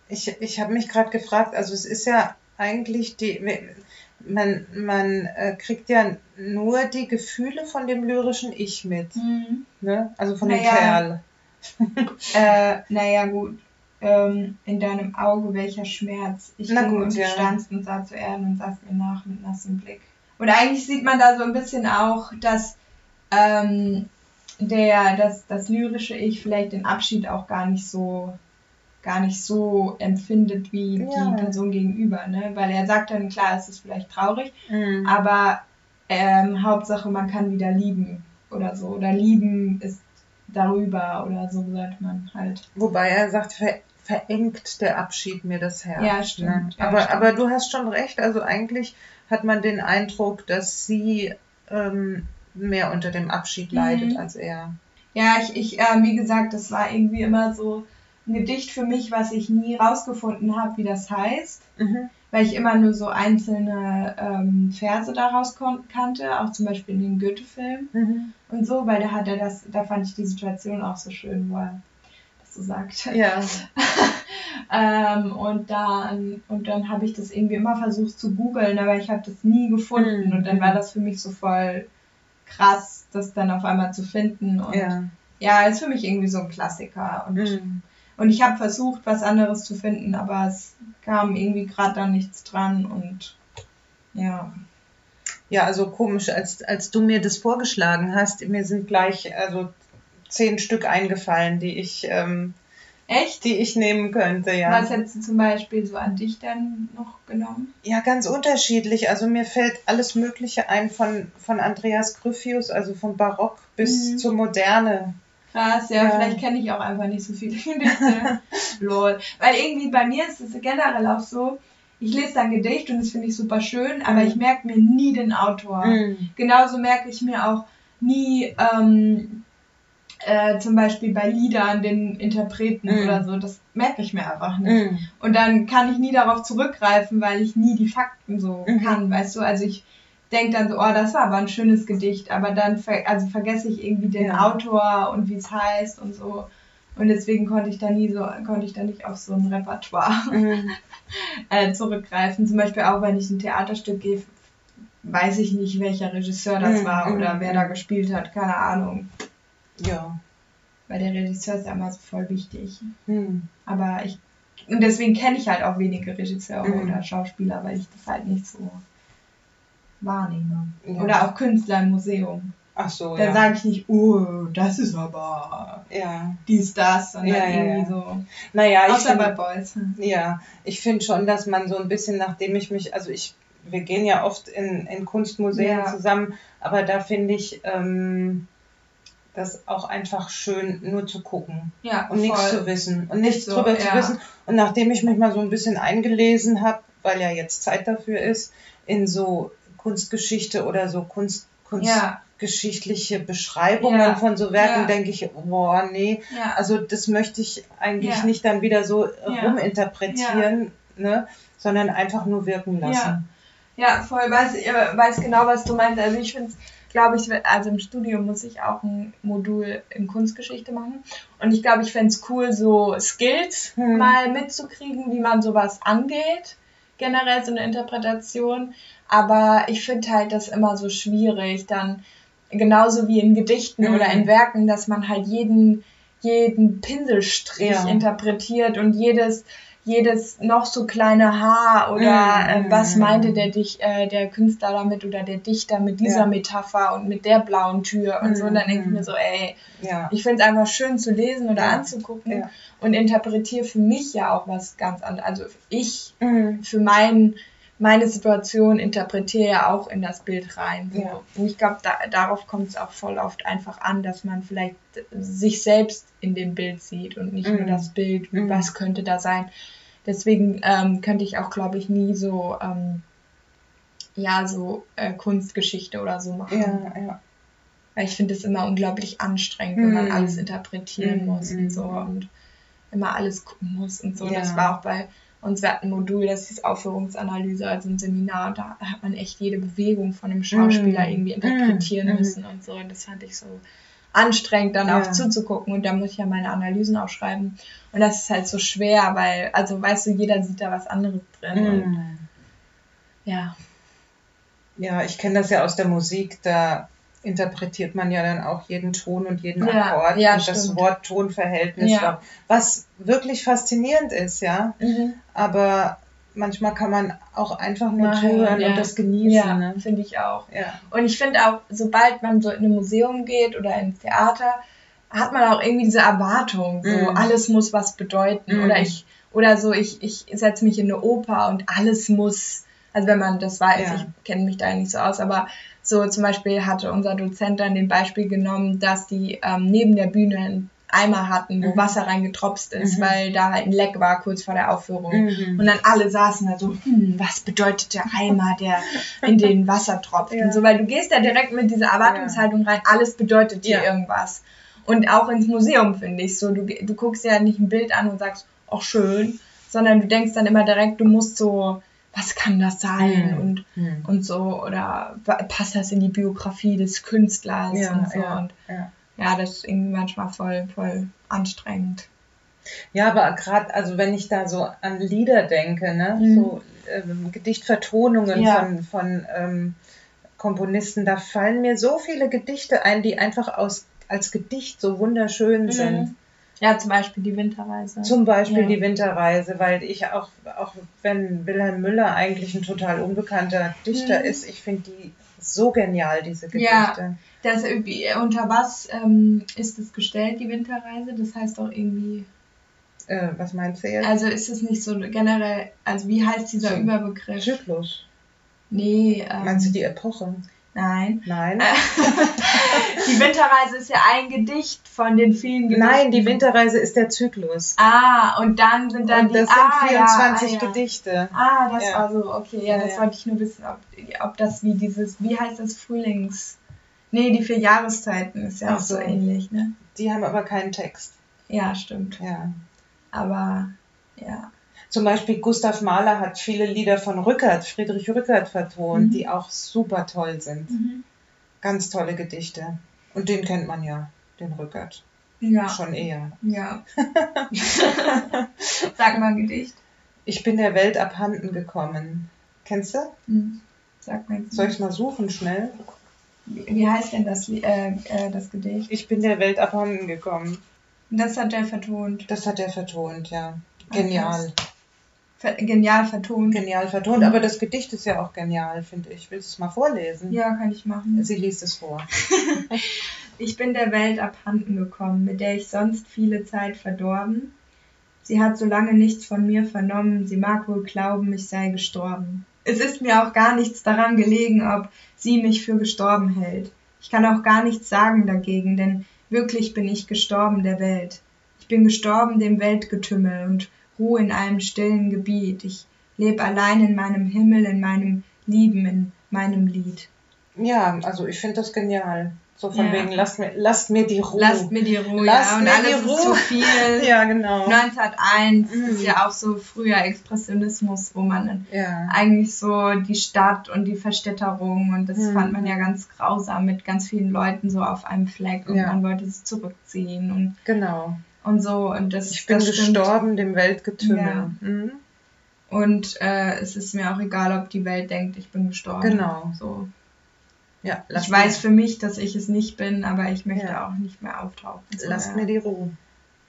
Ich, ich habe mich gerade gefragt, also es ist ja eigentlich die, man, man äh, kriegt ja nur die Gefühle von dem lyrischen Ich mit, ne? Also von dem
Naja.
Kerl.
Äh, naja, gut. Ähm, in deinem Auge welcher Schmerz. Ich
Na gut,
und du
ja.
standst und sah zu Erden und sahst mir nach mit nassem Blick. Und eigentlich sieht man da so ein bisschen auch, dass ähm, der, das, das lyrische Ich vielleicht den Abschied auch gar nicht so gar nicht so empfindet wie
Ja.
die Person gegenüber, ne? Weil er sagt dann, klar, es ist vielleicht traurig,
Mhm.
aber ähm, Hauptsache man kann wieder lieben oder so. Oder lieben ist darüber oder so sollte man halt.
Wobei er sagt, ver, verengt der Abschied mir das Herz.
Ja, stimmt.
Ne?
Ja,
aber,
stimmt.
aber du hast schon recht, also eigentlich hat man den Eindruck, dass sie ähm, mehr unter dem Abschied leidet
Mhm.
als er.
Ja, ich, ich äh, wie gesagt, das war irgendwie immer so ein Gedicht für mich, was ich nie rausgefunden habe, wie das heißt,
Mhm.
weil ich immer nur so einzelne ähm, Verse daraus kannte, auch zum Beispiel in den Goethe-Film
Mhm.
und so, weil da hat er das, da fand ich die Situation auch so schön, wo er das so sagt.
Ja.
ähm, und dann, und dann habe ich das irgendwie immer versucht zu googeln, aber ich habe das nie gefunden
Mhm.
und dann war das für mich so voll krass, das dann auf einmal zu finden und
Ja.
ja, ist für mich irgendwie so ein Klassiker. Und,
Mhm.
Und ich habe versucht, was anderes zu finden, aber es kam irgendwie gerade da nichts dran und ja.
Ja, also komisch, als, als du mir das vorgeschlagen hast, mir sind gleich also zehn Stück eingefallen, die ich, ähm,
Echt?
die ich nehmen könnte, ja.
Was hättest du zum Beispiel so an dich dann noch genommen?
Ja, ganz unterschiedlich. Also mir fällt alles Mögliche ein von, von Andreas Gryphius, also vom Barock bis
Mhm.
zur Moderne.
Krass, ja,
Ja.
vielleicht kenne ich auch einfach nicht so viele Gedichte. Lol. Weil irgendwie bei mir ist es generell auch so, ich lese dann ein Gedicht und das finde ich super schön, aber
Mhm.
ich merke mir nie den Autor.
Mhm.
Genauso merke ich mir auch nie ähm, äh, zum Beispiel bei Liedern den Interpreten
Mhm.
oder so. Das merke ich mir einfach nicht.
Mhm.
Und dann kann ich nie darauf zurückgreifen, weil ich nie die Fakten so
Mhm.
kann, weißt du? Also ich denke dann so, oh, das war aber ein schönes Gedicht, aber dann ver also vergesse ich irgendwie den
Ja.
Autor und wie es heißt und so. Und deswegen konnte ich da nie so, konnte ich da nicht auf so ein Repertoire
Mhm.
äh, zurückgreifen. Zum Beispiel auch, wenn ich ein Theaterstück gehe, weiß ich nicht, welcher Regisseur das
Mhm,
war oder
mhm,
wer da gespielt hat, keine Ahnung.
Ja.
Weil der Regisseur ist ja immer so voll wichtig.
Mhm.
Aber ich, und deswegen kenne ich halt auch wenige Regisseure
Mhm.
oder Schauspieler, weil ich das halt nicht so wahrnehme.
Ja.
Oder auch Künstler im Museum.
Ach so,
Da
ja.
sage ich nicht, oh, das ist aber
ja.
dies, das, sondern
Ja,
irgendwie
ja.
so.
Naja, ich
Außer bei
finde,
Boys.
ja, ich finde schon, dass man so ein bisschen, nachdem ich mich, also ich, wir gehen ja oft in, in Kunstmuseen zusammen, aber da finde ich ähm, das auch einfach schön, nur zu gucken.
Ja,
und nichts
voll.
zu wissen und nichts
so,
drüber zu wissen. Und nachdem ich mich mal so ein bisschen eingelesen habe, weil ja jetzt Zeit dafür ist, in so Kunstgeschichte oder so Kunst,
Ja,
kunstgeschichtliche Beschreibungen
Ja.
von so Werken,
Ja.
denke ich, boah, nee,
ja.
also das möchte ich eigentlich
Ja.
nicht dann wieder so
Ja.
ruminterpretieren, ne, sondern einfach nur wirken lassen.
Ja, voll, weiß, ich äh, weiß genau, was du meinst. Also ich finde es, glaube ich, also im Studium muss ich auch ein Modul in Kunstgeschichte machen. Und ich glaube, ich fände es cool, so Skills
Hm.
mal mitzukriegen, wie man sowas angeht. Generell so eine Interpretation. Aber ich finde halt das immer so schwierig, dann genauso wie in Gedichten
Mhm.
oder in Werken, dass man halt jeden, jeden Pinselstrich
Ja.
interpretiert und jedes, jedes noch so kleine Haar oder
Mm,
äh, was
mm,
meinte
mm.
der, Dich, äh, der Künstler damit oder der Dichter mit dieser
Ja.
Metapher und mit der blauen Tür und so. Und dann denke ich
Mm,
mir so, ey,
Ja.
ich finde es einfach schön zu lesen oder
Ja.
anzugucken und interpretiere für mich ja auch was ganz anderes. Also ich für mein, meine Situation interpretiere ja auch in das Bild rein. So.
Ja.
Und ich glaube, da, darauf kommt es auch voll oft einfach an, dass man vielleicht sich selbst in dem Bild sieht und nicht nur
Mhm.
das Bild,
Mhm.
was könnte da sein. Deswegen ähm, könnte ich auch, glaube ich, nie so, ähm, ja, so äh, Kunstgeschichte oder so machen.
Ja, ja.
Weil ich finde es immer unglaublich anstrengend, wenn man
Mhm.
alles interpretieren
Mhm,
muss und so
mhm.
und immer alles gucken muss und so.
Ja.
Das war auch bei uns, wir hatten ein Modul, das ist Aufführungsanalyse, also ein Seminar, da hat man echt jede Bewegung von einem Schauspieler
Mhm.
irgendwie interpretieren müssen und so. Und das fand ich so anstrengend, dann
Ja.
auch zuzugucken. Und da muss ich ja meine Analysen auch schreiben. Und das ist halt so schwer, weil, also weißt du, jeder sieht da was anderes drin. Und,
Mhm.
ja.
Ja, ich kenne das ja aus der Musik, da interpretiert man ja dann auch jeden Ton und jeden
Ja,
Akkord
ja,
und das
stimmt.
Wort-Ton-Verhältnis,
Ja.
was wirklich faszinierend ist, ja.
Mhm.
Aber manchmal kann man auch einfach nur zuhören
ja.
und das genießen.
Ja,
Ne?
finde ich auch.
Ja.
Und ich finde auch, sobald man so in ein Museum geht oder ins Theater, hat man auch irgendwie diese Erwartung, so
Mhm.
alles muss was bedeuten.
Mhm.
Oder ich, oder so, ich, ich setze mich in eine Oper und alles muss, also wenn man das weiß,
Ja.
ich kenne mich da nicht so aus, aber so zum Beispiel hatte unser Dozent dann den Beispiel genommen, dass die ähm, neben der Bühne einen Eimer hatten, wo
Mhm.
Wasser reingetropft ist,
Mhm.
weil da halt ein Leck war kurz vor der Aufführung.
Mhm.
Und dann alle saßen da so, hm, was bedeutet der Eimer, der in den Wasser tropft?
Ja.
Und so, weil du gehst ja direkt mit dieser Erwartungshaltung rein, alles bedeutet dir
Ja.
irgendwas. Und auch ins Museum finde ich so, du, du guckst ja nicht ein Bild an und sagst, ach schön, sondern du denkst dann immer direkt, du musst so, was kann das sein?
Mhm.
Und,
Mhm.
und so, oder passt das in die Biografie des Künstlers
Ja,
und so.
ja,
Und
ja.
Ja, das ist irgendwie manchmal voll, voll anstrengend.
Ja, aber gerade, also wenn ich da so an Lieder denke, ne,
Mhm.
so ähm, Gedichtvertonungen
Ja.
von, von ähm, Komponisten, da fallen mir so viele Gedichte ein, die einfach aus, als Gedicht so wunderschön sind.
Ja, zum Beispiel die Winterreise.
Zum Beispiel
Ja.
die Winterreise, weil ich auch, auch wenn Wilhelm Müller eigentlich ein total unbekannter Dichter
Mhm.
ist, ich finde die so genial, diese
Ja.
Gedichte.
Das irgendwie, unter was ähm, ist es gestellt, die Winterreise? Das heißt doch irgendwie,
Äh, was meinst du jetzt?
also ist es nicht so generell, also wie heißt dieser
So.
Überbegriff?
Zyklus.
Nee, ähm,
Meinst du die Epoche?
Nein.
Nein.
Die Winterreise ist ja ein Gedicht von den vielen Gedichten.
Nein, die Winterreise ist der Zyklus.
Ah, und dann sind dann
Und
die
das sind
ah,
24
ja, ah, ja.
Gedichte.
Ah, das
Ja.
war so, okay, ja, das wollte ich nur wissen, ob, ob das wie dieses, wie heißt das, Frühlings... Nee, die vier Jahreszeiten ist ja
Ach
auch so ähnlich, ne?
Die haben aber keinen Text.
Ja, stimmt.
Ja.
Aber, ja.
Zum Beispiel Gustav Mahler hat viele Lieder von Rückert, Friedrich Rückert vertont,
Mhm.
die auch super toll sind. Ganz tolle Gedichte. Und den kennt man ja, den Rückert.
Ja.
Schon eher.
Ja. Sag mal ein Gedicht.
Ich bin der Welt abhanden gekommen. Kennst du?
Hm. Sag mal.
Soll ich mal suchen schnell?
Wie, heißt denn das, äh, äh, das Gedicht?
Ich bin der Welt abhanden gekommen.
Das hat er vertont.
Das hat er vertont, ja. Genial.
Ver genial vertont.
Genial vertont. Aber das Gedicht ist ja auch genial, finde ich. Willst du es mal vorlesen?
Ja, kann ich machen.
Sie liest es vor.
Ich bin der Welt abhanden gekommen, mit der ich sonst viele Zeit verdorben. Sie hat so lange nichts von mir vernommen, sie mag wohl glauben, ich sei gestorben. Es ist mir auch gar nichts daran gelegen, ob sie mich für gestorben hält. Ich kann auch gar nichts sagen dagegen, denn wirklich bin ich gestorben der Welt. Ich bin gestorben dem Weltgetümmel und ruhe in einem stillen Gebiet. Ich leb allein in meinem Himmel, in meinem Lieben, in meinem Lied.
Ja, also ich finde das genial. So von
Ja.
wegen, lasst mir, lasst mir die Ruhe.
Lasst mir die Ruhe,
Lasst
ja, und
mir
alles
die
ist
Ruhe.
zu viel.
Ja, genau.
1901
Mhm.
ist ja auch so früher Expressionismus, wo man
Ja.
eigentlich so die Stadt und die Verstädterung und das
Mhm.
fand man ja ganz grausam mit ganz vielen Leuten so auf einem Fleck und man wollte es zurückziehen und,
Genau.
und so und das
Ich bin
das stimmt.
gestorben dem Weltgetümmel. Mhm.
und äh, es ist mir auch egal, ob die Welt denkt, ich bin gestorben.
Genau.
So.
Ja,
Ich
lasst
weiß für mich, dass ich es nicht bin, aber ich möchte
Ja.
auch nicht mehr auftauchen.
mir,
So,
lasst
ja.
mir die Ruhe.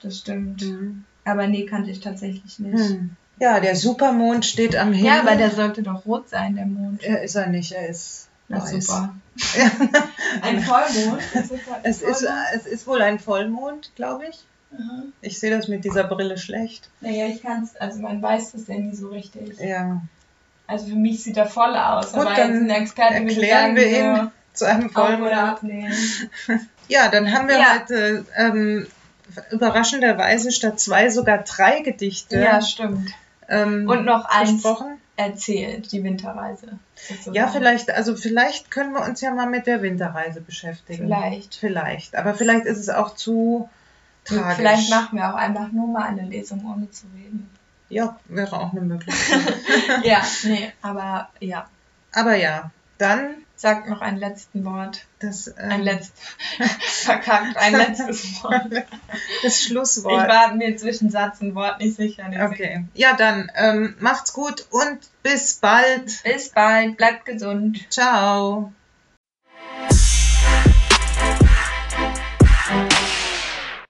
Das stimmt.
Mhm.
Aber nee, kannte ich tatsächlich nicht.
Hm. Ja, der Supermond steht am Himmel.
Ja, aber der sollte doch rot sein, der Mond.
er ist er nicht, er ist
Na
weiß.
super. Ein Vollmond? Ist ein
Es ist, es ist wohl ein Vollmond, glaube ich.
Aha.
Ich sehe das mit dieser Brille schlecht.
Naja, ich kann es, also man weiß das ja nie so richtig.
Ja.
Also für mich sieht er voll aus,
Gut,
aber
dann
ein Experte
Erklären
sagen,
wir
ja,
ihn zu einem
oder abnehmen.
Ja, dann haben wir
Ja.
heute ähm, überraschenderweise statt zwei sogar drei Gedichte
Ja, stimmt.
ähm,
Und noch eins erzählt, die Winterreise. sozusagen.
Ja, vielleicht, also vielleicht können wir uns ja mal mit der Winterreise beschäftigen.
Vielleicht.
Vielleicht. Aber vielleicht ist es auch zu tragisch.
Vielleicht machen wir auch einfach nur mal eine Lesung, ohne zu reden.
Ja, wäre auch eine Möglichkeit.
ja, nee, aber ja.
Aber ja, dann
Sag noch ein letzten Wort.
das, ähm,
Ein letztes. Verkackt, ein letztes Wort.
das
Ich
Schlusswort.
war mir zwischen Satz und Wort nicht sicher.
Okay. Ja, dann ähm, macht's gut und bis bald.
Bis bald, bleibt gesund.
Ciao.